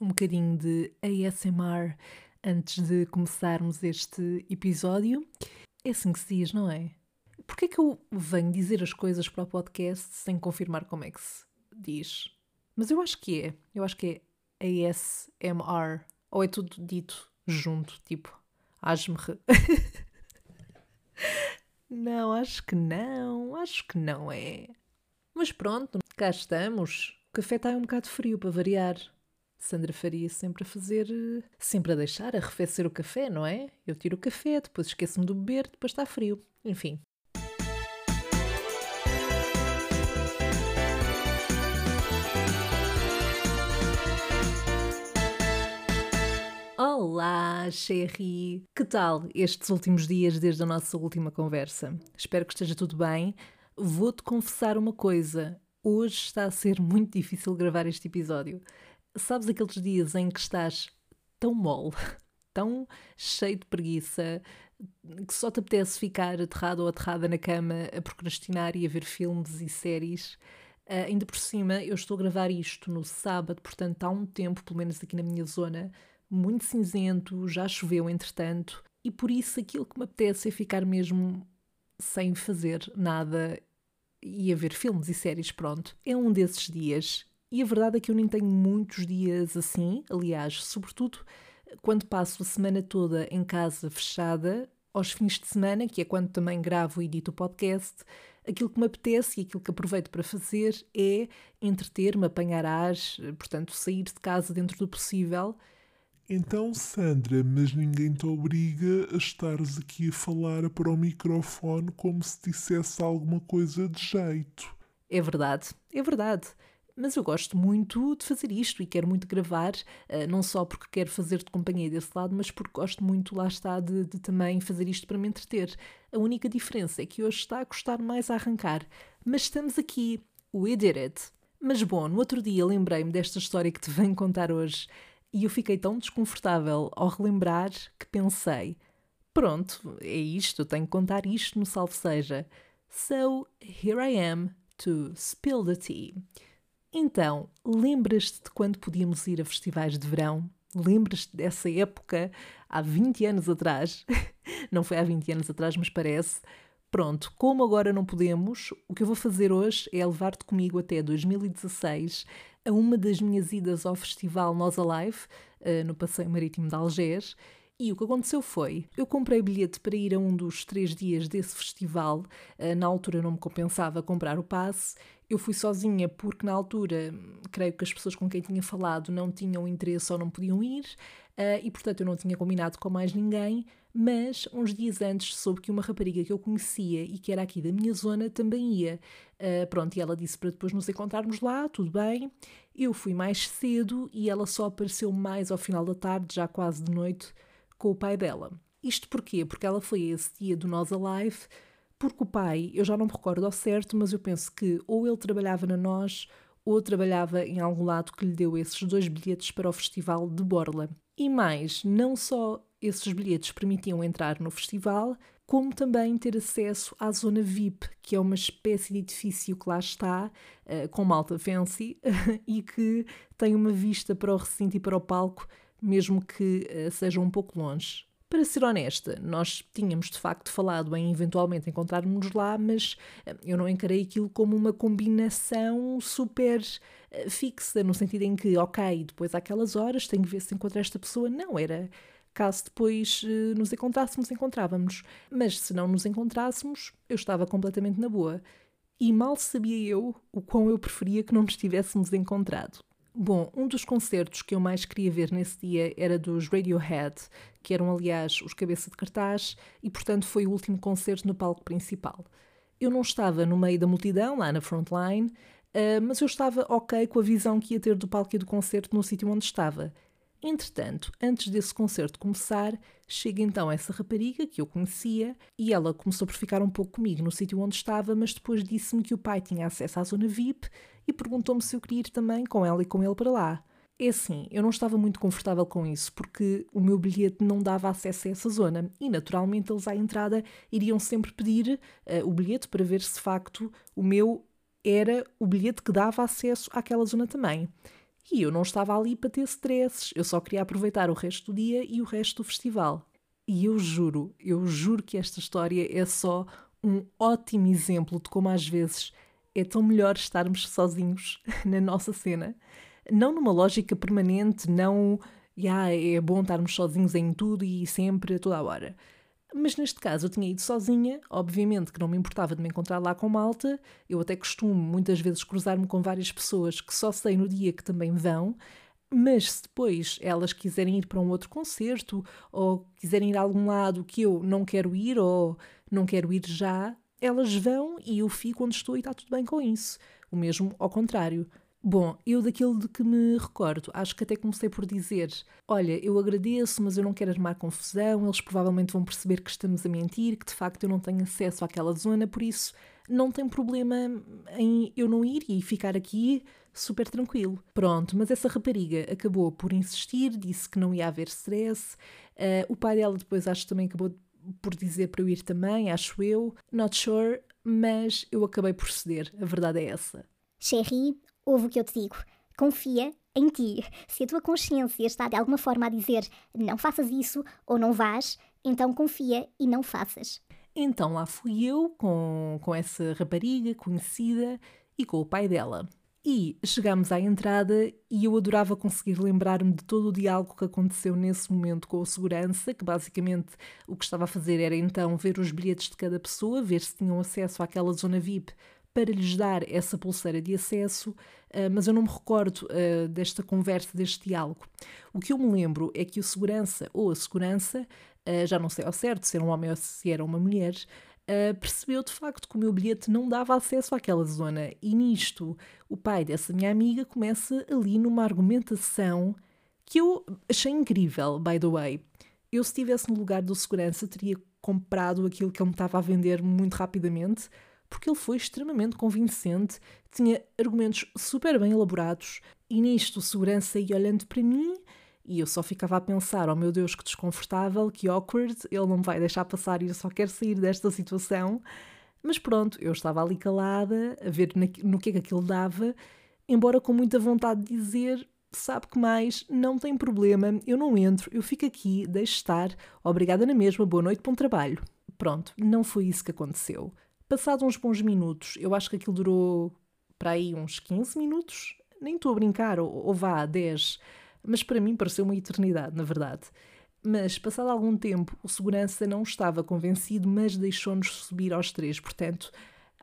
um bocadinho de ASMR antes de começarmos este episódio. É assim que se diz, não é? Porquê é que eu venho dizer as coisas para o podcast sem confirmar como é que se diz? Mas eu acho que é. Eu acho que é ASMR. Ou é tudo dito junto, tipo, asmr. não, acho que não. Acho que não é. Mas pronto, cá estamos. O café está um bocado frio para variar. Sandra Faria sempre a fazer, sempre a deixar arrefecer o café, não é? Eu tiro o café, depois esqueço-me do beber, depois está frio. Enfim. Olá, Sherry! Que tal estes últimos dias desde a nossa última conversa? Espero que esteja tudo bem. Vou-te confessar uma coisa. Hoje está a ser muito difícil gravar este episódio. Sabes aqueles dias em que estás tão mole, tão cheio de preguiça, que só te apetece ficar aterrado ou aterrada na cama a procrastinar e a ver filmes e séries? Uh, ainda por cima, eu estou a gravar isto no sábado, portanto há um tempo, pelo menos aqui na minha zona, muito cinzento, já choveu entretanto, e por isso aquilo que me apetece é ficar mesmo sem fazer nada e a ver filmes e séries, pronto. É um desses dias e a verdade é que eu nem tenho muitos dias assim, aliás, sobretudo quando passo a semana toda em casa fechada, aos fins de semana, que é quando também gravo e edito o podcast, aquilo que me apetece e aquilo que aproveito para fazer é entreter-me, apanhar ar, portanto, sair de casa dentro do possível. Então, Sandra, mas ninguém te obriga a estares aqui a falar para o microfone como se dissesse alguma coisa de jeito. É verdade, é verdade mas eu gosto muito de fazer isto e quero muito gravar, uh, não só porque quero fazer de companhia desse lado, mas porque gosto muito, lá está, de, de, também fazer isto para me entreter. A única diferença é que hoje está a custar mais a arrancar, mas estamos aqui, we did it. Mas bom, no outro dia lembrei-me desta história que te venho contar hoje e eu fiquei tão desconfortável ao relembrar que pensei: pronto, é isto, tenho que contar isto no Salve Seja. So, here I am to spill the tea. Então, lembras-te de quando podíamos ir a festivais de verão? Lembras-te dessa época há 20 anos atrás? não foi há 20 anos atrás, mas parece. Pronto, como agora não podemos, o que eu vou fazer hoje é levar-te comigo até 2016 a uma das minhas idas ao festival Nós Alive, eh, no Passeio Marítimo de Algés, e o que aconteceu foi, eu comprei bilhete para ir a um dos três dias desse festival, eh, na altura não me compensava comprar o passe, eu fui sozinha porque na altura creio que as pessoas com quem tinha falado não tinham interesse ou não podiam ir, uh, e portanto eu não tinha combinado com mais ninguém, mas uns dias antes soube que uma rapariga que eu conhecia e que era aqui da minha zona também ia. Uh, pronto, e ela disse para depois nos encontrarmos lá, tudo bem. Eu fui mais cedo e ela só apareceu mais ao final da tarde, já quase de noite, com o pai dela. Isto porquê? Porque ela foi esse dia do Nós Alive, porque o pai, eu já não me recordo ao certo, mas eu penso que ou ele trabalhava na Nós ou trabalhava em algum lado que lhe deu esses dois bilhetes para o festival de Borla. E mais, não só esses bilhetes permitiam entrar no festival, como também ter acesso à zona VIP, que é uma espécie de edifício que lá está, uh, com malta fancy, e que tem uma vista para o recinto e para o palco mesmo que uh, seja um pouco longe. Para ser honesta, nós tínhamos de facto falado em eventualmente encontrarmos lá, mas uh, eu não encarei aquilo como uma combinação super uh, fixa, no sentido em que, ok, depois àquelas horas tenho que ver se encontro esta pessoa. Não, era caso depois nos encontrássemos, encontrávamos. Mas se não nos encontrássemos, eu estava completamente na boa. E mal sabia eu o quão eu preferia que não nos tivéssemos encontrado. Bom, um dos concertos que eu mais queria ver nesse dia era dos Radiohead, que eram, aliás, os cabeça de cartaz, e portanto foi o último concerto no palco principal. Eu não estava no meio da multidão, lá na frontline, uh, mas eu estava ok com a visão que ia ter do palco e do concerto no sítio onde estava. Entretanto, antes desse concerto começar, chega então essa rapariga que eu conhecia e ela começou por ficar um pouco comigo no sítio onde estava, mas depois disse-me que o pai tinha acesso à zona VIP e perguntou-me se eu queria ir também com ela e com ele para lá. É assim, eu não estava muito confortável com isso, porque o meu bilhete não dava acesso a essa zona e, naturalmente, eles à entrada iriam sempre pedir uh, o bilhete para ver se de facto o meu era o bilhete que dava acesso àquela zona também. E eu não estava ali para ter stresses, eu só queria aproveitar o resto do dia e o resto do festival. E eu juro, eu juro que esta história é só um ótimo exemplo de como às vezes é tão melhor estarmos sozinhos na nossa cena. Não numa lógica permanente, não yeah, é bom estarmos sozinhos em tudo e sempre, a toda a hora. Mas neste caso eu tinha ido sozinha, obviamente que não me importava de me encontrar lá com malta, eu até costumo muitas vezes cruzar-me com várias pessoas que só sei no dia que também vão, mas se depois elas quiserem ir para um outro concerto ou quiserem ir a algum lado que eu não quero ir ou não quero ir já, elas vão e eu fico onde estou e está tudo bem com isso. O mesmo ao contrário. Bom, eu daquilo de que me recordo, acho que até comecei por dizer: Olha, eu agradeço, mas eu não quero armar confusão, eles provavelmente vão perceber que estamos a mentir, que de facto eu não tenho acesso àquela zona, por isso não tem problema em eu não ir e ficar aqui super tranquilo. Pronto, mas essa rapariga acabou por insistir, disse que não ia haver stress. Uh, o pai dela depois acho também acabou por dizer para eu ir também, acho eu. Not sure, mas eu acabei por ceder, a verdade é essa. Sherry, ouve o que eu te digo. Confia em ti. Se a tua consciência está de alguma forma a dizer não faças isso ou não vás, então confia e não faças. Então lá fui eu com, com essa rapariga conhecida e com o pai dela. E chegámos à entrada e eu adorava conseguir lembrar-me de todo o diálogo que aconteceu nesse momento com o segurança, que basicamente o que estava a fazer era então ver os bilhetes de cada pessoa, ver se tinham acesso àquela zona VIP para lhes dar essa pulseira de acesso, uh, mas eu não me recordo uh, desta conversa, deste diálogo. O que eu me lembro é que o segurança ou a segurança, uh, já não sei ao certo se era um homem ou se era uma mulher, percebeu de facto que o meu bilhete não dava acesso àquela zona. E nisto, o pai dessa minha amiga começa ali numa argumentação que eu achei incrível, by the way. Eu, se estivesse no lugar do segurança, teria comprado aquilo que ele me estava a vender muito rapidamente porque ele foi extremamente convincente, tinha argumentos super bem elaborados, e nisto o segurança ia olhando para mim e eu só ficava a pensar: oh meu Deus, que desconfortável, que awkward, ele não me vai deixar passar e eu só quero sair desta situação. Mas pronto, eu estava ali calada, a ver no que é que aquilo dava, embora com muita vontade de dizer: sabe que mais, não tem problema, eu não entro, eu fico aqui, deixo estar, obrigada na mesma, boa noite, bom trabalho. Pronto, não foi isso que aconteceu. Passado uns bons minutos, eu acho que aquilo durou para aí uns 15 minutos, nem estou a brincar, ou, ou vá, 10, mas para mim pareceu uma eternidade, na verdade. Mas, passado algum tempo, o segurança não estava convencido, mas deixou-nos subir aos três, portanto,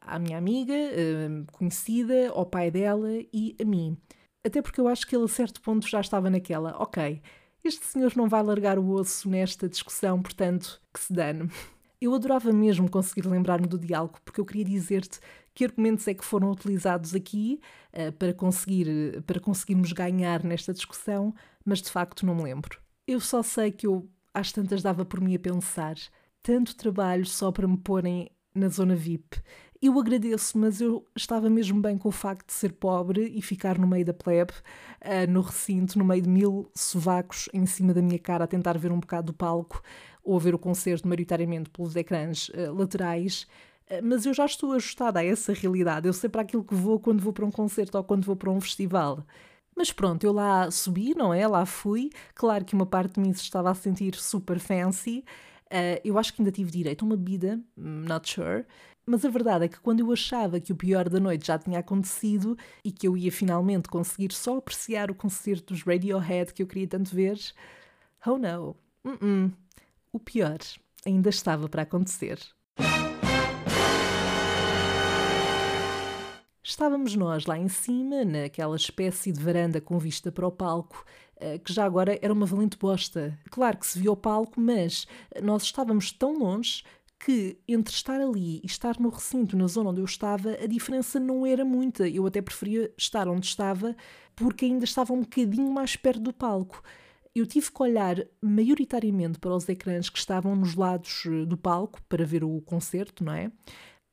à minha amiga, hum, conhecida, ao pai dela e a mim. Até porque eu acho que ele a certo ponto já estava naquela, ok, este senhor não vai largar o osso nesta discussão, portanto, que se dane. Eu adorava mesmo conseguir lembrar-me do diálogo, porque eu queria dizer-te que argumentos é que foram utilizados aqui uh, para, conseguir, para conseguirmos ganhar nesta discussão, mas de facto não me lembro. Eu só sei que eu às tantas dava por mim a pensar tanto trabalho só para me porem na zona VIP. Eu agradeço, mas eu estava mesmo bem com o facto de ser pobre e ficar no meio da plebe, uh, no recinto, no meio de mil sovacos em cima da minha cara, a tentar ver um bocado do palco ou a ver o concerto maioritariamente pelos ecrãs uh, laterais. Uh, mas eu já estou ajustada a essa realidade. Eu sei para aquilo que vou quando vou para um concerto ou quando vou para um festival. Mas pronto, eu lá subi, não é? Lá fui. Claro que uma parte de mim se estava a sentir super fancy. Uh, eu acho que ainda tive direito a uma bebida, not sure. Mas a verdade é que quando eu achava que o pior da noite já tinha acontecido e que eu ia finalmente conseguir só apreciar o concerto dos Radiohead que eu queria tanto ver, oh no, uh -uh. O pior ainda estava para acontecer. Estávamos nós lá em cima, naquela espécie de varanda com vista para o palco, eh, que já agora era uma valente bosta. Claro que se via o palco, mas nós estávamos tão longe que entre estar ali e estar no recinto, na zona onde eu estava, a diferença não era muita. Eu até preferia estar onde estava porque ainda estava um bocadinho mais perto do palco. Eu tive que olhar maioritariamente para os ecrãs que estavam nos lados eh, do palco para ver o concerto, não é?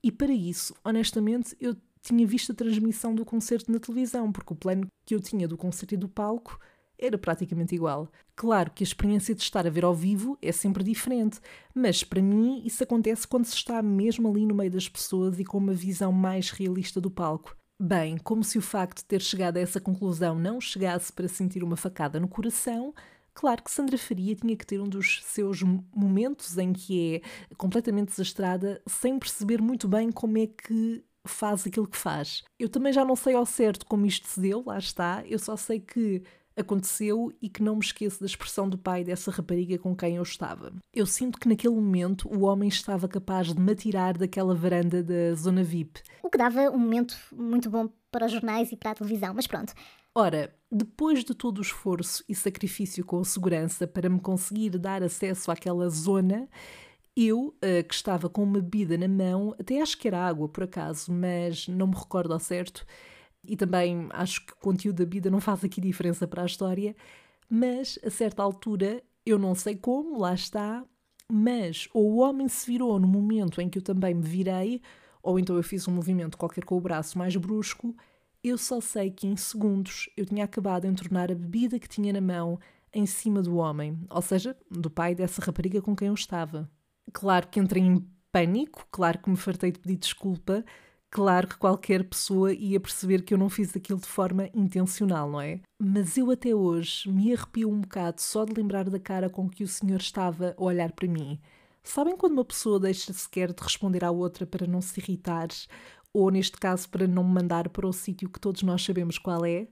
E para isso, honestamente, eu tinha visto a transmissão do concerto na televisão, porque o plano que eu tinha do concerto e do palco era praticamente igual. Claro que a experiência de estar a ver ao vivo é sempre diferente, mas para mim isso acontece quando se está mesmo ali no meio das pessoas e com uma visão mais realista do palco. Bem, como se o facto de ter chegado a essa conclusão não chegasse para sentir uma facada no coração, Claro que Sandra Faria tinha que ter um dos seus momentos em que é completamente desastrada, sem perceber muito bem como é que faz aquilo que faz. Eu também já não sei ao certo como isto se deu, lá está, eu só sei que aconteceu e que não me esqueço da expressão do pai dessa rapariga com quem eu estava. Eu sinto que naquele momento o homem estava capaz de me atirar daquela varanda da zona VIP. O que dava um momento muito bom para os jornais e para a televisão, mas pronto. Ora, depois de todo o esforço e sacrifício com a segurança para me conseguir dar acesso àquela zona, eu, uh, que estava com uma bebida na mão, até acho que era água por acaso, mas não me recordo ao certo, e também acho que o conteúdo da bebida não faz aqui diferença para a história, mas a certa altura, eu não sei como, lá está, mas ou o homem se virou no momento em que eu também me virei, ou então eu fiz um movimento qualquer com o braço mais brusco eu só sei que em segundos eu tinha acabado de entornar a bebida que tinha na mão em cima do homem, ou seja, do pai dessa rapariga com quem eu estava. Claro que entrei em pânico, claro que me fartei de pedir desculpa, claro que qualquer pessoa ia perceber que eu não fiz aquilo de forma intencional, não é? Mas eu até hoje me arrepio um bocado só de lembrar da cara com que o senhor estava a olhar para mim. Sabem quando uma pessoa deixa sequer de responder à outra para não se irritar ou neste caso para não me mandar para o sítio que todos nós sabemos qual é,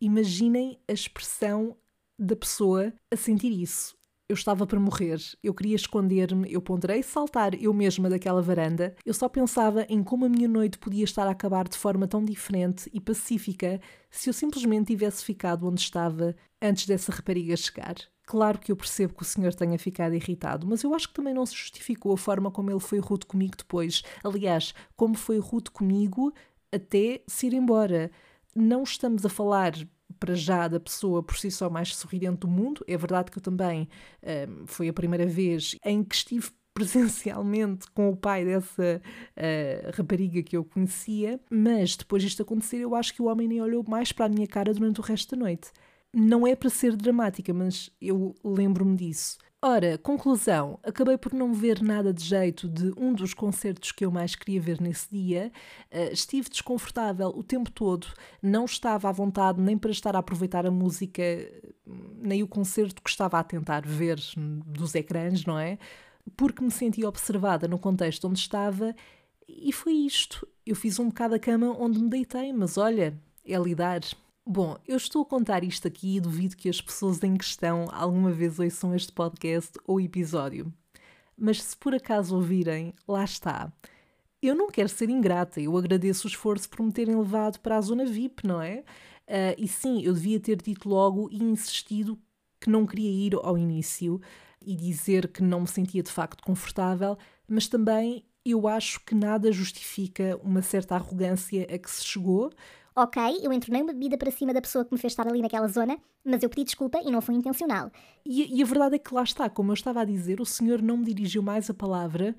imaginem a expressão da pessoa a sentir isso. Eu estava para morrer, eu queria esconder-me, eu ponderei saltar eu mesma daquela varanda. Eu só pensava em como a minha noite podia estar a acabar de forma tão diferente e pacífica se eu simplesmente tivesse ficado onde estava antes dessa rapariga chegar. Claro que eu percebo que o senhor tenha ficado irritado, mas eu acho que também não se justificou a forma como ele foi rude comigo depois. Aliás, como foi rude comigo até se ir embora. Não estamos a falar para já da pessoa por si só mais sorridente do mundo. É verdade que eu também um, foi a primeira vez em que estive presencialmente com o pai dessa uh, rapariga que eu conhecia, mas depois disto acontecer, eu acho que o homem nem olhou mais para a minha cara durante o resto da noite não é para ser dramática, mas eu lembro-me disso. Ora, conclusão, acabei por não ver nada de jeito de um dos concertos que eu mais queria ver nesse dia. Uh, estive desconfortável o tempo todo, não estava à vontade nem para estar a aproveitar a música, nem o concerto que estava a tentar ver dos ecrãs, não é? Porque me sentia observada no contexto onde estava e foi isto. Eu fiz um bocado a cama onde me deitei, mas olha, é lidar. Bom, eu estou a contar isto aqui e duvido que as pessoas em questão alguma vez ouçam este podcast ou episódio. Mas se por acaso ouvirem, lá está. Eu não quero ser ingrata, eu agradeço o esforço por me terem levado para a zona VIP, não é? Uh, e sim, eu devia ter dito logo e insistido que não queria ir ao início e dizer que não me sentia de facto confortável, mas também eu acho que nada justifica uma certa arrogância a que se chegou Ok, eu entornei uma bebida para cima da pessoa que me fez estar ali naquela zona, mas eu pedi desculpa e não foi intencional. E, e a verdade é que lá está, como eu estava a dizer, o senhor não me dirigiu mais a palavra.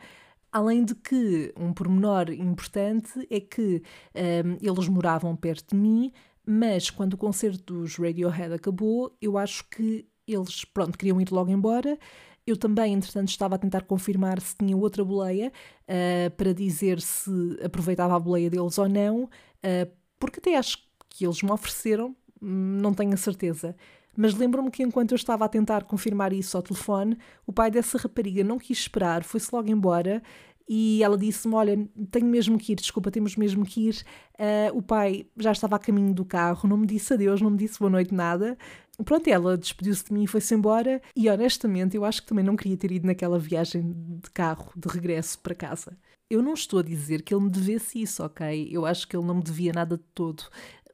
Além de que um pormenor importante é que um, eles moravam perto de mim, mas quando o concerto dos Radiohead acabou, eu acho que eles, pronto, queriam ir logo embora. Eu também, entretanto, estava a tentar confirmar se tinha outra boleia uh, para dizer se aproveitava a boleia deles ou não, uh, porque até acho que eles me ofereceram, não tenho a certeza. Mas lembro-me que enquanto eu estava a tentar confirmar isso ao telefone, o pai dessa rapariga não quis esperar, foi-se logo embora e ela disse-me: Olha, tenho mesmo que ir, desculpa, temos mesmo que ir. Uh, o pai já estava a caminho do carro, não me disse adeus, não me disse boa noite, nada. Pronto, ela despediu-se de mim e foi-se embora. E honestamente, eu acho que também não queria ter ido naquela viagem de carro de regresso para casa. Eu não estou a dizer que ele me devesse isso, ok? Eu acho que ele não me devia nada de todo.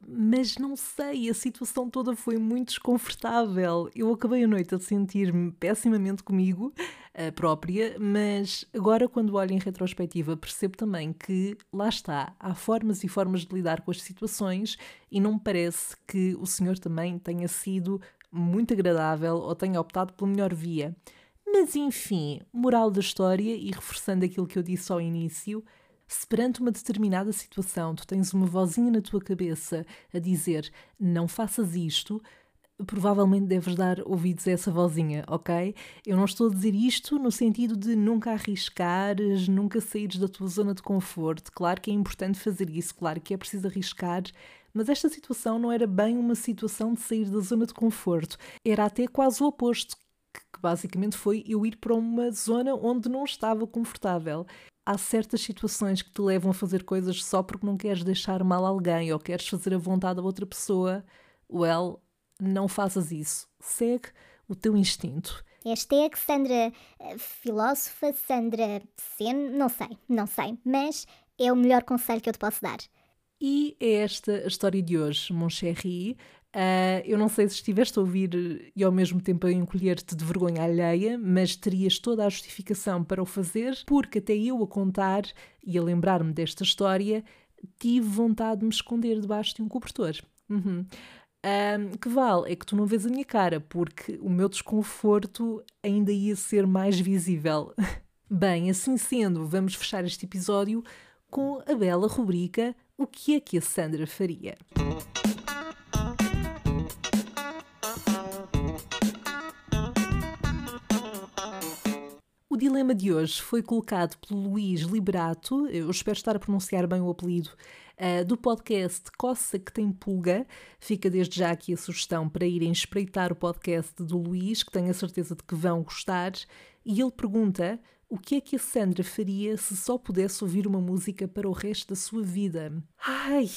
Mas não sei, a situação toda foi muito desconfortável. Eu acabei a noite a sentir-me pessimamente comigo a própria, mas agora, quando olho em retrospectiva, percebo também que lá está, há formas e formas de lidar com as situações e não me parece que o senhor também tenha sido muito agradável ou tenha optado pela melhor via. Mas enfim, moral da história e reforçando aquilo que eu disse ao início, se perante uma determinada situação tu tens uma vozinha na tua cabeça a dizer não faças isto, provavelmente deves dar ouvidos a essa vozinha, ok? Eu não estou a dizer isto no sentido de nunca arriscares, nunca saíres da tua zona de conforto. Claro que é importante fazer isso, claro que é preciso arriscar, mas esta situação não era bem uma situação de sair da zona de conforto, era até quase o oposto, que basicamente foi eu ir para uma zona onde não estava confortável. Há certas situações que te levam a fazer coisas só porque não queres deixar mal alguém ou queres fazer a vontade da outra pessoa. Well, não faças isso. Segue o teu instinto. Hashtag Sandra eh, filósofa, Sandra Sen, não sei, não sei, mas é o melhor conselho que eu te posso dar. E é esta a história de hoje, mon chéri. Uh, eu não sei se estiveste a ouvir e ao mesmo tempo a encolher-te de vergonha alheia, mas terias toda a justificação para o fazer, porque até eu a contar e a lembrar-me desta história, tive vontade de me esconder debaixo de um cobertor. Uhum. Um, que vale é que tu não vês a minha cara, porque o meu desconforto ainda ia ser mais visível. Bem, assim sendo, vamos fechar este episódio com a bela rubrica O que é que a Sandra faria? Dilema de hoje foi colocado pelo Luís Liberato, eu espero estar a pronunciar bem o apelido, uh, do podcast Coça que tem pulga. Fica desde já aqui a sugestão para irem espreitar o podcast do Luís, que tenho a certeza de que vão gostar. E ele pergunta o que é que a Sandra faria se só pudesse ouvir uma música para o resto da sua vida? Ai,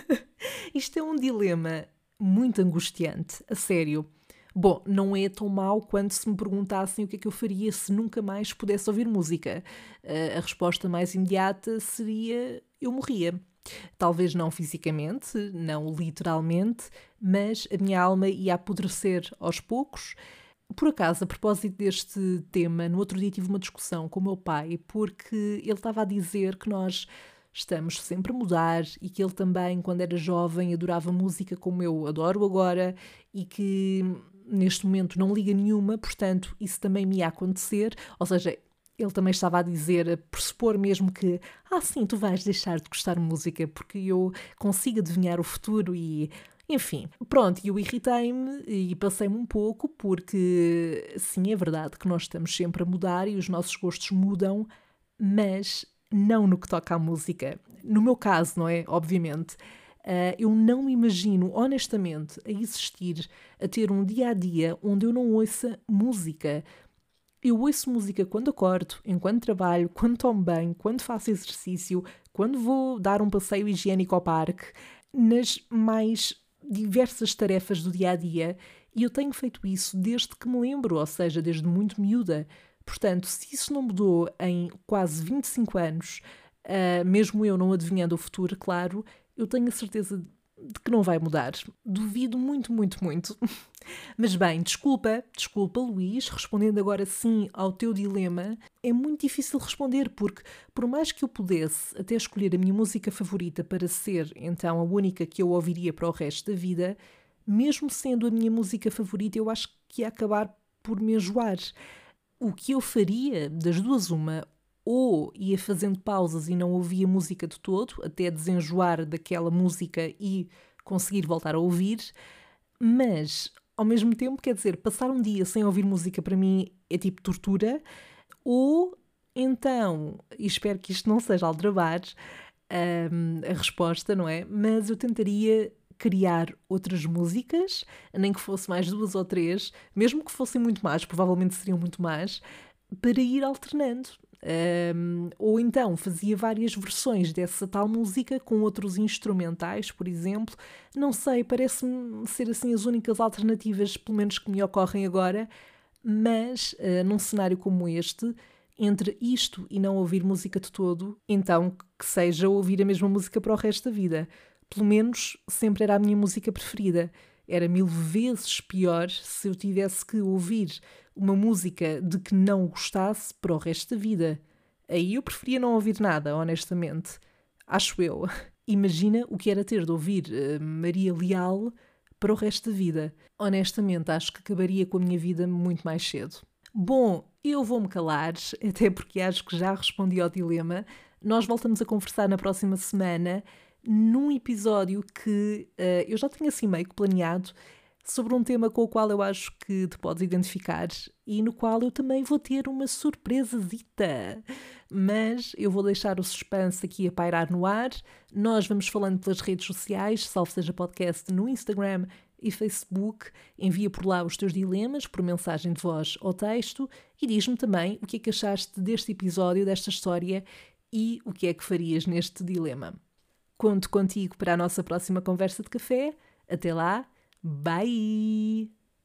isto é um dilema muito angustiante, a sério. Bom, não é tão mau quanto se me perguntassem o que é que eu faria se nunca mais pudesse ouvir música. Uh, a resposta mais imediata seria: eu morria. Talvez não fisicamente, não literalmente, mas a minha alma ia apodrecer aos poucos. Por acaso, a propósito deste tema, no outro dia tive uma discussão com o meu pai, porque ele estava a dizer que nós estamos sempre a mudar e que ele também, quando era jovem, adorava música como eu adoro agora e que neste momento não liga nenhuma, portanto, isso também me ia acontecer. Ou seja, ele também estava a dizer, a pressupor mesmo que, ah, sim, tu vais deixar de gostar de música porque eu consigo adivinhar o futuro e. Enfim, pronto, eu irritei-me e passei-me um pouco, porque sim, é verdade que nós estamos sempre a mudar e os nossos gostos mudam, mas não no que toca à música. No meu caso, não é? Obviamente. Uh, eu não me imagino, honestamente, a existir, a ter um dia a dia onde eu não ouça música. Eu ouço música quando acordo, enquanto trabalho, quando tomo banho, quando faço exercício, quando vou dar um passeio higiênico ao parque, nas mais diversas tarefas do dia a dia, e eu tenho feito isso desde que me lembro, ou seja, desde muito miúda. Portanto, se isso não mudou em quase 25 anos, uh, mesmo eu não adivinhando o futuro, claro, eu tenho a certeza de que não vai mudar. Duvido muito, muito, muito. Mas bem, desculpa, desculpa, Luís, respondendo agora sim ao teu dilema, é muito difícil responder porque, por mais que eu pudesse até escolher a minha música favorita para ser então a única que eu ouviria para o resto da vida, mesmo sendo a minha música favorita, eu acho que ia acabar por me enjoar. O que eu faria, das duas, uma, ou ia fazendo pausas e não ouvia música de todo, até desenjoar daquela música e conseguir voltar a ouvir, mas ao mesmo tempo, quer dizer, passar um dia sem ouvir música para mim é tipo tortura, ou então, e espero que isto não seja aldrabar um, a resposta, não é? Mas eu tentaria criar outras músicas, nem que fosse mais duas ou três, mesmo que fossem muito mais, provavelmente seriam muito mais, para ir alternando. Um, ou então fazia várias versões dessa tal música com outros instrumentais, por exemplo. Não sei, parece-me ser assim as únicas alternativas, pelo menos que me ocorrem agora, mas uh, num cenário como este, entre isto e não ouvir música de todo, então que seja ouvir a mesma música para o resto da vida. Pelo menos sempre era a minha música preferida. Era mil vezes pior se eu tivesse que ouvir uma música de que não gostasse para o resto da vida. Aí eu preferia não ouvir nada, honestamente. Acho eu. Imagina o que era ter de ouvir uh, Maria Leal para o resto da vida. Honestamente, acho que acabaria com a minha vida muito mais cedo. Bom, eu vou-me calar, até porque acho que já respondi ao dilema. Nós voltamos a conversar na próxima semana num episódio que uh, eu já tinha assim meio que planeado, sobre um tema com o qual eu acho que te podes identificar e no qual eu também vou ter uma surpresazita. Mas eu vou deixar o suspense aqui a pairar no ar. Nós vamos falando pelas redes sociais, salve seja podcast no Instagram e Facebook. Envia por lá os teus dilemas por mensagem de voz ou texto e diz-me também o que é que achaste deste episódio, desta história e o que é que farias neste dilema. Conto contigo para a nossa próxima conversa de café. Até lá, bye!